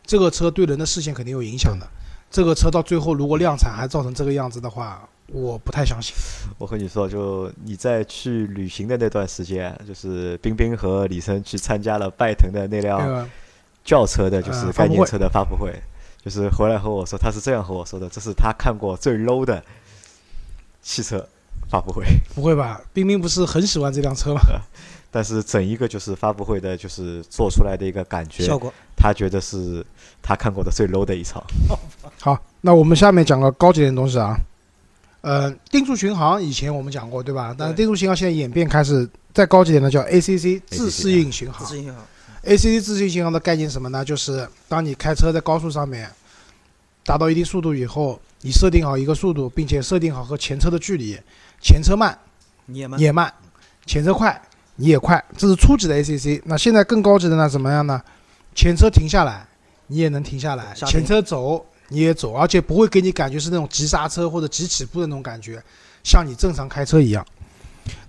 这个车对人的视线肯定有影响的。这个车到最后如果量产还造成这个样子的话，我不太相信。我和你说，就你在去旅行的那段时间，就是冰冰和李生去参加了拜腾的那那辆轿车的，就是概念车的发布会，就是回来和我说，他是这样和我说的，这是他看过最 low 的汽车发布会。不会吧？冰冰不是很喜欢这辆车吗？(laughs) 但是整一个就是发布会的，就是做出来的一个感觉效，果，他觉得是他看过的最 low 的一场。好，那我们下面讲个高级点的东西啊。呃，定速巡航以前我们讲过，对吧？但是定速巡航现在演变开始再高级点的叫 ACC 自适应巡航自。适应好。ACC 自适应巡航的概念是什么呢？就是当你开车在高速上面达到一定速度以后，你设定好一个速度，并且设定好和前车的距离，前车慢你也慢，也慢，前车快你也快，这是初级的 ACC。那现在更高级的呢？怎么样呢？前车停下来，你也能停下来；前车走，你也走，而且不会给你感觉是那种急刹车或者急起步的那种感觉，像你正常开车一样。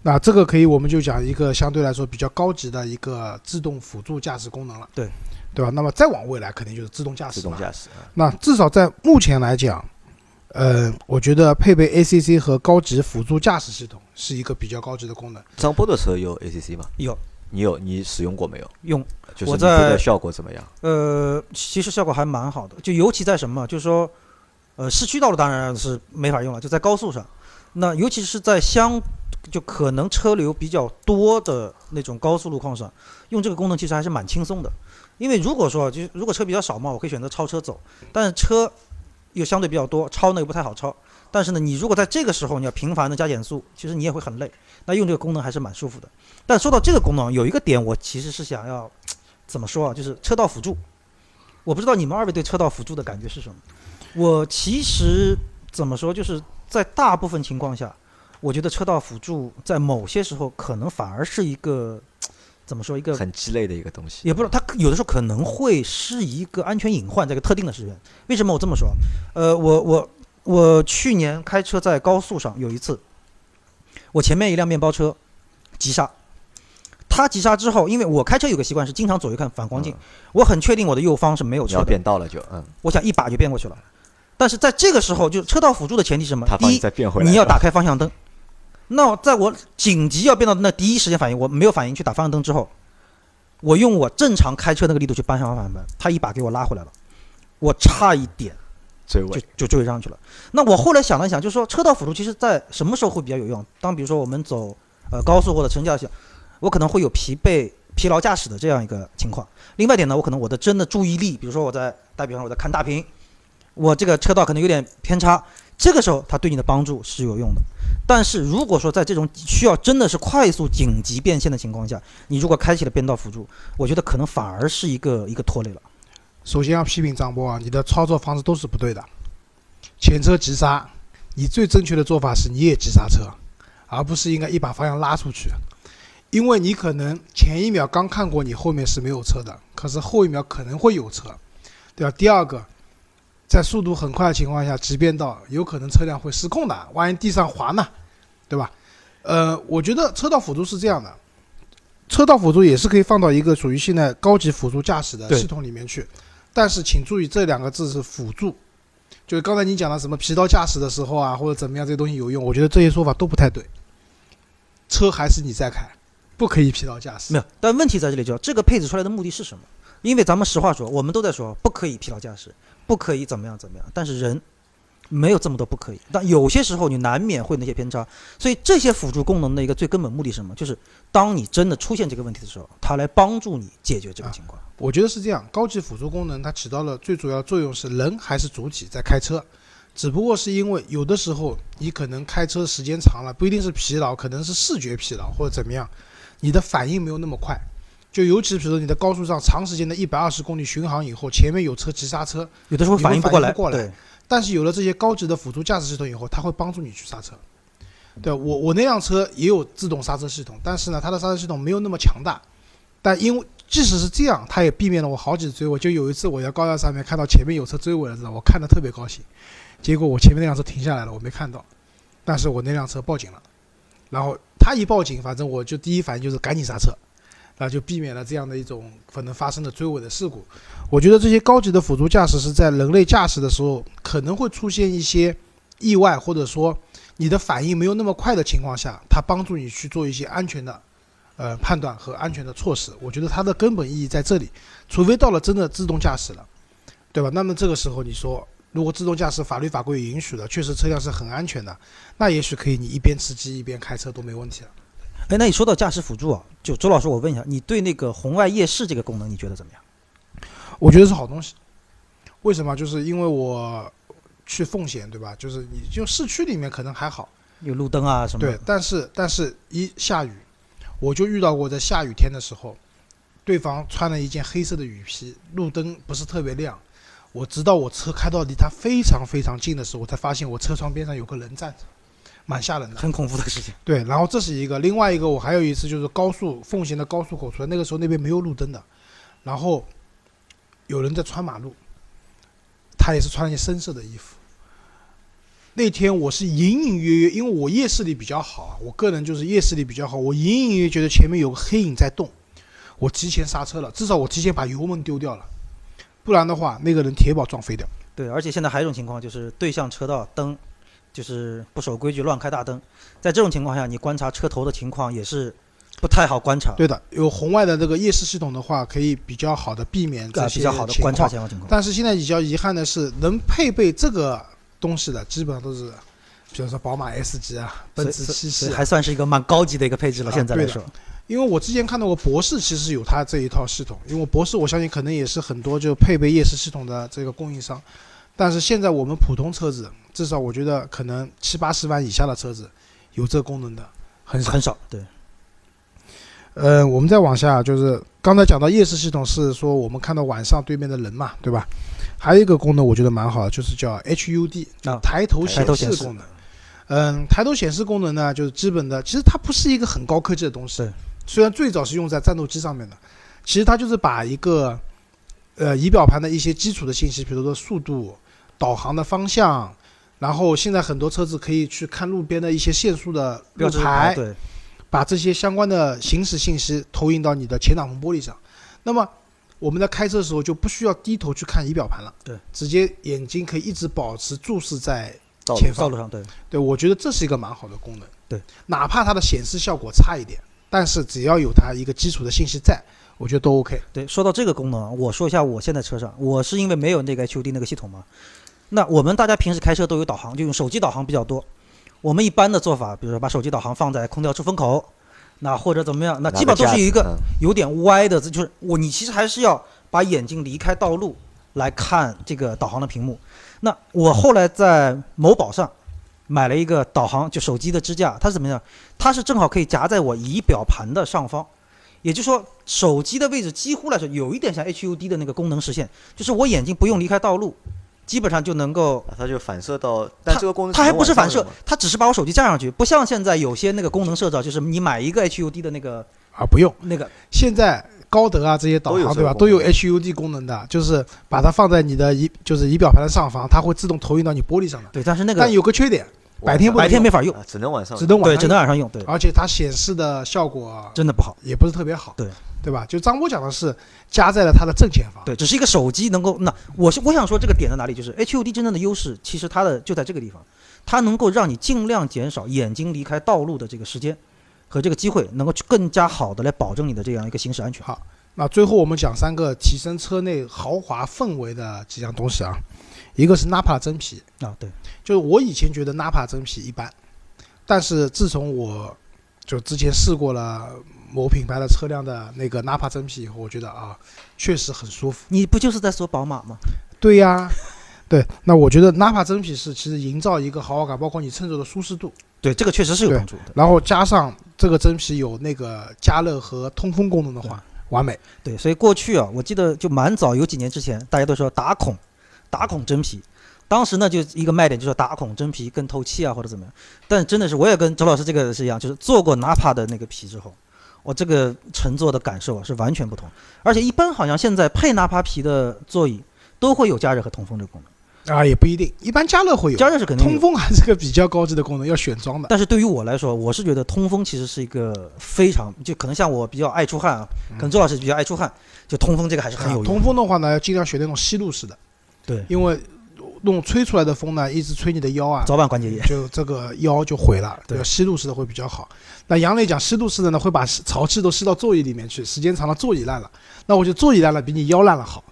那这个可以，我们就讲一个相对来说比较高级的一个自动辅助驾驶功能了，对对吧？那么再往未来，肯定就是自动驾驶嘛。自动驾驶，啊那至少在目前来讲，呃，我觉得配备 ACC 和高级辅助驾驶系统是一个比较高级的功能。张波的车有 ACC 吗？有你有？你使用过没有？用。就是我你觉得在效果怎么样？呃，其实效果还蛮好的，就尤其在什么，就是说，呃，市区道路当然是没法用了，就在高速上。那尤其是在相就可能车流比较多的那种高速路况上，用这个功能其实还是蛮轻松的。因为如果说就如果车比较少嘛，我可以选择超车走，但是车又相对比较多，超呢又不太好超。但是呢，你如果在这个时候你要频繁的加减速，其实你也会很累。那用这个功能还是蛮舒服的。但说到这个功能，有一个点我其实是想要怎么说啊，就是车道辅助。我不知道你们二位对车道辅助的感觉是什么。我其实怎么说，就是在大部分情况下，我觉得车道辅助在某些时候可能反而是一个怎么说一个很鸡肋的一个东西。也不知道，它有的时候可能会是一个安全隐患，在一个特定的时间。为什么我这么说？呃，我我我去年开车在高速上有一次，我前面一辆面包车急刹，它急刹之后，因为我开车有个习惯是经常左右看反光镜，我很确定我的右方是没有车，变道了就嗯，我想一把就变过去了。但是在这个时候，就车道辅助的前提是什么他？第一，再变回来。你要打开方向灯。那在我紧急要变道的那第一时间反应，我没有反应去打方向灯之后，我用我正常开车那个力度去扳上方向盘，他一把给我拉回来了，我差一点就就追上去了。那我后来想了想，就是说车道辅助其实在什么时候会比较有用？当比如说我们走呃高速或者城郊线，我可能会有疲惫、疲劳驾驶的这样一个情况。另外一点呢，我可能我的真的注意力，比如说我在打比方我在看大屏，我这个车道可能有点偏差，这个时候它对你的帮助是有用的。但是如果说在这种需要真的是快速紧急变线的情况下，你如果开启了变道辅助，我觉得可能反而是一个一个拖累了。首先要批评张波啊，你的操作方式都是不对的。前车急刹，你最正确的做法是你也急刹车，而不是应该一把方向拉出去。因为你可能前一秒刚看过你后面是没有车的，可是后一秒可能会有车，对吧？第二个，在速度很快的情况下急变道，有可能车辆会失控的，万一地上滑呢，对吧？呃，我觉得车道辅助是这样的，车道辅助也是可以放到一个属于现在高级辅助驾驶的系统里面去。但是请注意，这两个字是辅助，就是刚才你讲的什么疲劳驾驶的时候啊，或者怎么样，这些东西有用，我觉得这些说法都不太对。车还是你在开，不可以疲劳驾驶。没有，但问题在这里就这个配置出来的目的是什么？因为咱们实话说，我们都在说不可以疲劳驾驶，不可以怎么样怎么样，但是人没有这么多不可以。但有些时候你难免会那些偏差，所以这些辅助功能的一个最根本目的是什么？就是当你真的出现这个问题的时候，它来帮助你解决这个情况。我觉得是这样，高级辅助功能它起到了最主要作用是人还是主体在开车，只不过是因为有的时候你可能开车时间长了，不一定是疲劳，可能是视觉疲劳或者怎么样，你的反应没有那么快。就尤其比如说你在高速上长时间的一百二十公里巡航以后，前面有车急刹车，有的时候反应不过来，对，但是有了这些高级的辅助驾驶系统以后，它会帮助你去刹车。对我我那辆车也有自动刹车系统，但是呢，它的刹车系统没有那么强大。但因为即使是这样，它也避免了我好几次追尾。就有一次我在高架上面看到前面有车追尾了，知道我看的特别高兴，结果我前面那辆车停下来了，我没看到，但是我那辆车报警了，然后他一报警，反正我就第一反应就是赶紧刹车，啊就避免了这样的一种可能发生的追尾的事故。我觉得这些高级的辅助驾驶是在人类驾驶的时候可能会出现一些意外，或者说你的反应没有那么快的情况下，它帮助你去做一些安全的呃判断和安全的措施。我觉得它的根本意义在这里，除非到了真的自动驾驶了，对吧？那么这个时候你说，如果自动驾驶法律法规允许的，确实车辆是很安全的，那也许可以你一边吃鸡一边开车都没问题了。哎，那你说到驾驶辅助啊，就周老师，我问一下，你对那个红外夜视这个功能，你觉得怎么样？我觉得是好东西。为什么？就是因为我去奉贤，对吧？就是你就市区里面可能还好，有路灯啊什么的？对，但是但是一下雨，我就遇到过在下雨天的时候，对方穿了一件黑色的雨披，路灯不是特别亮。我直到我车开到离他非常非常近的时候，我才发现我车窗边上有个人站着，蛮吓人的。很恐怖的事情。对，然后这是一个，另外一个我还有一次就是高速奉贤的高速口出来，那个时候那边没有路灯的，然后有人在穿马路，他也是穿了件深色的衣服。那天我是隐隐约约，因为我夜视力比较好啊，我个人就是夜视力比较好，我隐隐约约觉得前面有个黑影在动，我提前刹车了，至少我提前把油门丢掉了，不然的话那个人铁保撞飞掉。对，而且现在还有一种情况，就是对向车道灯就是不守规矩乱开大灯，在这种情况下，你观察车头的情况也是不太好观察，对的，有红外的这个夜视系统的话，可以比较好的避免这啊，些比较好的观察前方情况。但是现在比较遗憾的是，能配备这个东西的，基本上都是，比如说宝马 S 级啊、奔驰所以七系啊。还算是一个蛮高级的一个配置了。现在来说，因为我之前看到过博士，其实有它这一套系统。因为博士，我相信可能也是很多就配备夜视系统的这个供应商。但是现在我们普通车子，至少我觉得可能七八十万以下的车子有这个功能的很少。很少。对，呃，我们再往下，就是刚才讲到夜视系统是说我们看到晚上对面的人嘛，对吧？还有一个功能我觉得蛮好的，就是叫 HUD，啊抬头显示示功能。嗯，抬头显示功能呢，就是基本的，其实它不是一个很高科技的东西对。虽然最早是用在战斗机上面的，其实它就是把一个呃仪表盘的一些基础的信息，比如说速度、导航的方向，然后现在很多车子可以去看路边的一些限速的路牌，对，把这些相关的行驶信息投影到你的前挡风玻璃上。那么我们在开车的时候就不需要低头去看仪表盘了，对，直接眼睛可以一直保持注视在前方。道路上对。对，我觉得这是一个蛮好的功能。对，哪怕它的显示效果差一点，但是只要有它一个基础的信息在，我觉得都 OK。对，说到这个功能啊，我说一下我现在车上，我是因为没有那个 HUD 那个系统嘛。那我们大家平时开车都有导航，就用手机导航比较多。我们一般的做法，比如说把手机导航放在空调出风口，那或者怎么样，那基本上都是有一个嗯有点歪的，就是我你其实还是要把眼睛离开道路来看这个导航的屏幕。那我后来在某宝上买了一个导航，就手机的支架，它是怎么样？它是正好可以夹在我仪表盘的上方，也就是说手机的位置几乎来说有一点像 HUD 的那个功能实现，就是我眼睛不用离开道路，基本上就能够啊它就反射到，但这个功能它还不是反射它只是把我手机架上去，不像现在有些那个功能设置，就是你买一个 HUD 的那个啊，不用，那个，现在高德啊这些导航对吧，都有 HUD 功能的，就是把它放在你的仪就是仪表盘的上方，它会自动投影到你玻璃上的。对，但是那个但有个缺点，白天不白天没法用，啊只能晚上只能晚对，上对，只能晚上用，对，而且它显示的效果真的不好。也不是特别好，对对吧？就张波讲的是加在了它的正前方，对，只是一个手机能够，那我是我想说这个点在哪里，就是 HUD 真正的优势，其实它的就在这个地方，它能够让你尽量减少眼睛离开道路的这个时间和这个机会，能够去更加好的来保证你的这样一个行驶安全。好那最后我们讲三个提升车内豪华氛围的几样东西啊，一个是 Napa 真皮，啊，对，就是我以前觉得 Napa 真皮一般，但是自从我就之前试过了某品牌的车辆的那个 Napa 真皮以后，我觉得啊，确实很舒服。你不就是在说宝马吗？对呀，对，那我觉得 Napa 真皮是其实营造一个豪华感，包括你乘坐的舒适度，对，这个确实是有帮助的。然后加上这个真皮有那个加热和通风功能的话，完美。对，所以过去啊，我记得就蛮早，有几年之前，大家都说打孔，打孔真皮。当时呢，就一个卖点，就是打孔真皮更透气啊，或者怎么样。但真的是，我也跟周老师这个是一样，就是做过 Napa 的那个皮之后，我这个乘坐的感受啊是完全不同。而且一般好像现在配 Napa 皮的座椅都会有加热和通风这个功能。啊，也不一定，一般加热会有。加热是肯定有通风还是个比较高级的功能，要选装的。但是对于我来说，我是觉得通风其实是一个非常，就可能像我比较爱出汗啊，可能周老师比较爱出汗，就通风这个还是很有用。啊通风的话呢，要尽量选那种吸入式的，对，因为弄吹出来的风呢，一直吹你的腰啊，早晚关节炎。就这个腰就毁了。对要吸入式的会比较好。那杨磊讲吸入式的呢，会把潮气都吸到座椅里面去，时间长了座椅烂了。那我觉得座椅烂了比你腰烂了好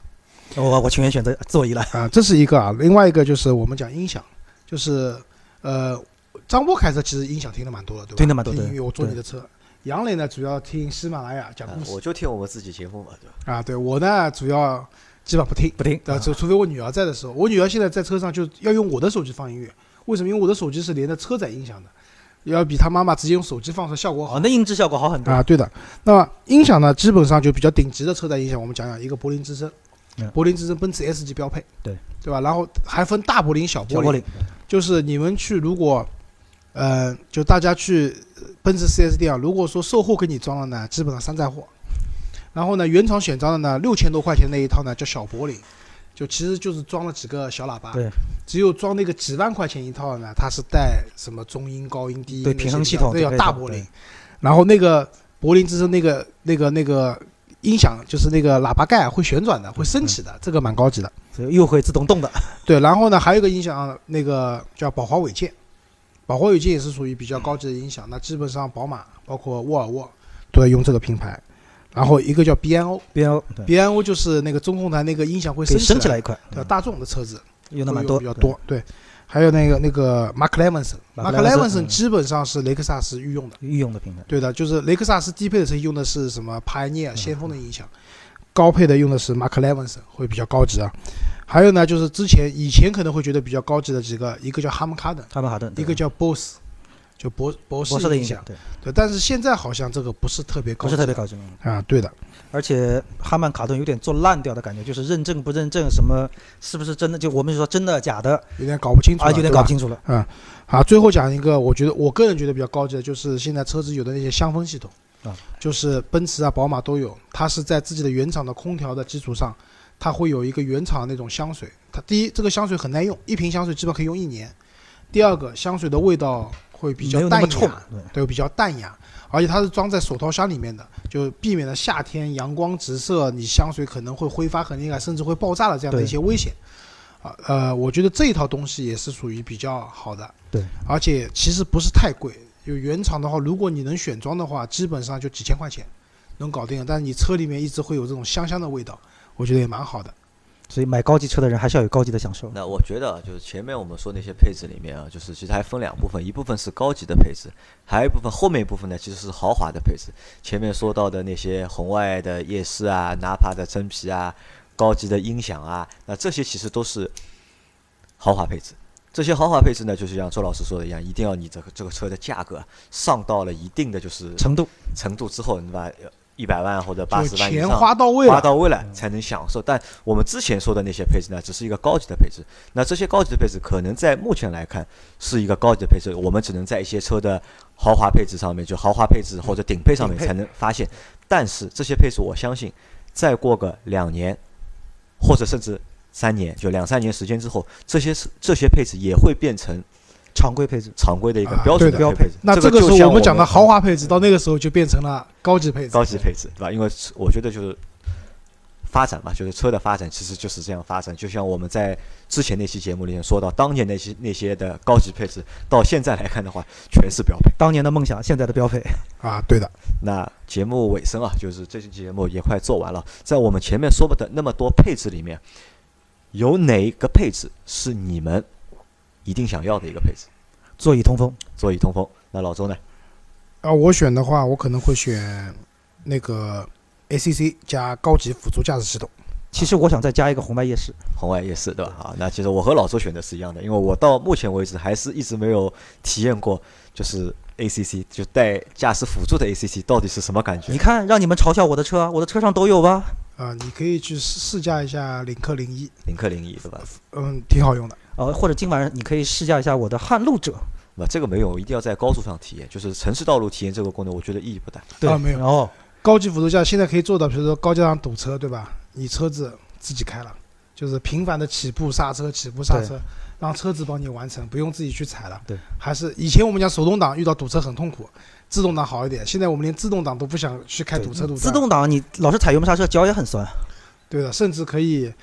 我我情愿选择座椅了。啊，这是一个啊。另外一个就是我们讲音响，就是呃，张波开车其实音响听的蛮多的，对吧？听的蛮多的听音乐，我坐你的车。杨磊呢，主要听喜马拉雅讲啊故事我就听我们自己节目嘛，对吧？啊。对我呢，主要基本上不听。不听，对，啊除除非我女儿在的时候，我女儿现在在车上就要用我的手机放音乐，为什么？因为我的手机是连着车载音响的，要比她妈妈直接用手机放出效果好哦，那音质效果好很多。啊。对的，那么音响呢，基本上就比较顶级的车载音响，我们讲讲一个柏林之声嗯，柏林之声奔驰 S 级标配，对对吧？然后还分大柏林、小柏林，小柏林，就是你们去如果，呃，就大家去奔驰 4S 店啊，如果说售后给你装了呢，基本上山寨货。然后呢，原厂选装的呢，六千多块钱那一套呢叫小柏林，就其实就是装了几个小喇叭。对。只有装那个几万块钱一套的呢，它是带什么中音、高音、低音对平衡系统这叫大柏林。然后那个柏林之声那个那个那个音响，就是那个喇叭盖啊会旋转的，会升起的，这个蛮高级的。所以又会自动动的。对，然后呢，还有一个音响，那个叫宝华伟健，宝华伟健也是属于比较高级的音响。那基本上宝马包括沃尔沃都在用这个品牌。然后一个叫 BNO。BNO。BNO，就是那个中控台那个音响会升起来，升起来一块，对，大众的车子用的蛮多，比较多。对，还有那个那个 Mark 克莱文 Levinson，基本上是雷克萨斯御用的。御用的品牌。对的，就是雷克萨斯低配的车用的是什么 Pioneer 先锋的音响，高配的用的是马克莱文森，会比较高级啊。还有呢，就是之前以前可能会觉得比较高级的几个，一个叫哈曼卡顿，哈曼哈顿，对一个叫 BOSS，就博博士的影响，。对，对，但是现在好像这个不是特别高，不是特别高级。嗯啊。对的，而且哈曼卡顿有点做烂掉的感觉，就是认证不认证，什么是不是真的？就我们说真的假的，有点搞不清楚了，啊，有点搞不清楚了。嗯好，最后讲一个，我觉得我个人觉得比较高级的，就是现在车子有的那些香氛系统，啊，就是奔驰啊、宝马都有，它是在自己的原厂的空调的基础上，它会有一个原厂那种香水。它第一，这个香水很耐用，一瓶香水基本可以用一年；第二个，香水的味道会比较淡雅，，对，对，比较淡雅，而且它是装在手套箱里面的，就避免了夏天阳光直射，你香水可能会挥发很厉害，甚至会爆炸的这样的一些危险。啊，呃，我觉得这一套东西也是属于比较好的，对，而且其实不是太贵。就原厂的话，如果你能选装的话，基本上就几千块钱能搞定。但是你车里面一直会有这种香香的味道，我觉得也蛮好的。所以买高级车的人还是要有高级的享受。那我觉得啊，就是前面我们说那些配置里面啊，就是其实还分两部分，一部分是高级的配置，还有一部分后面一部分呢其实是豪华的配置。前面说到的那些红外的夜视啊、纳帕的真皮啊、高级的音响啊，那这些其实都是豪华配置。这些豪华配置呢，就是像周老师说的一样，一定要你这个这个车的价格上到了一定的就是程度，程度之后，你把一百万或者八十万以上花到位了，花到位了才能享受。但我们之前说的那些配置呢，只是一个高级的配置。那这些高级的配置，可能在目前来看是一个高级的配置，我们只能在一些车的豪华配置上面，就豪华配置或者顶配上面才能发现。但是这些配置，我相信再过个两年，或者甚至三年，就两三年时间之后，这些是这些配置也会变成常规配置。常规的一个啊标准的标配置。那这这个时候我们讲的豪华配置，到那个时候就变成了高级配置。高级配置，对吧？因为我觉得就是发展嘛，就是车的发展其实就是这样发展。就像我们在之前那期节目里面说到，当年那些那些的高级配置，到现在来看的话，全是标配。当年的梦想，现在的标配。(laughs) 啊，对的，那节目尾声啊，就是这期节目也快做完了，在我们前面说的那么多配置里面，有哪一个配置是你们一定想要的一个配置？座椅通风，座椅通风。那老周呢？啊，我选的话，我可能会选那个 ACC 加高级辅助驾驶系统。其实我想再加一个红外夜视。红外夜视，对吧？啊，那其实我和老周选的是一样的，因为我到目前为止还是一直没有体验过，就是 ACC 就带驾驶辅助的 ACC 到底是什么感觉你？看，让你们嘲笑我的车，我的车上都有吧？啊，你可以去试试驾一下领克零一，领克零一，对吧？嗯，挺好用的。呃，或者今晚你可以试驾一下我的撼路者。那这个没有，一定要在高速上体验，就是城市道路体验这个功能，我觉得意义不大。对，啊没有然后，高级辅助驾现在可以做到，比如说高架上堵车，对吧？你车子自己开了，就是频繁的起步刹车、起步刹车，让车子帮你完成，不用自己去踩了。对，还是以前我们讲手动挡遇到堵车很痛苦，自动挡好一点。现在我们连自动挡都不想去开堵车堵车。自动挡你老是踩油门刹车，脚也很酸。对的，甚至可以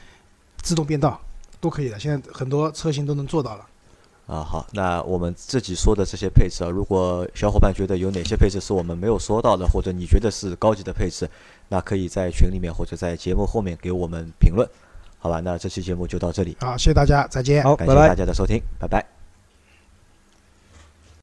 自动变道，都可以的。现在很多车型都能做到了。啊，好，那我们自己说的这些配置啊，如果小伙伴觉得有哪些配置是我们没有说到的，或者你觉得是高级的配置，那可以在群里面或者在节目后面给我们评论，好吧？那这期节目就到这里，好，谢谢大家，再见。好，感谢大。家的收听，拜拜。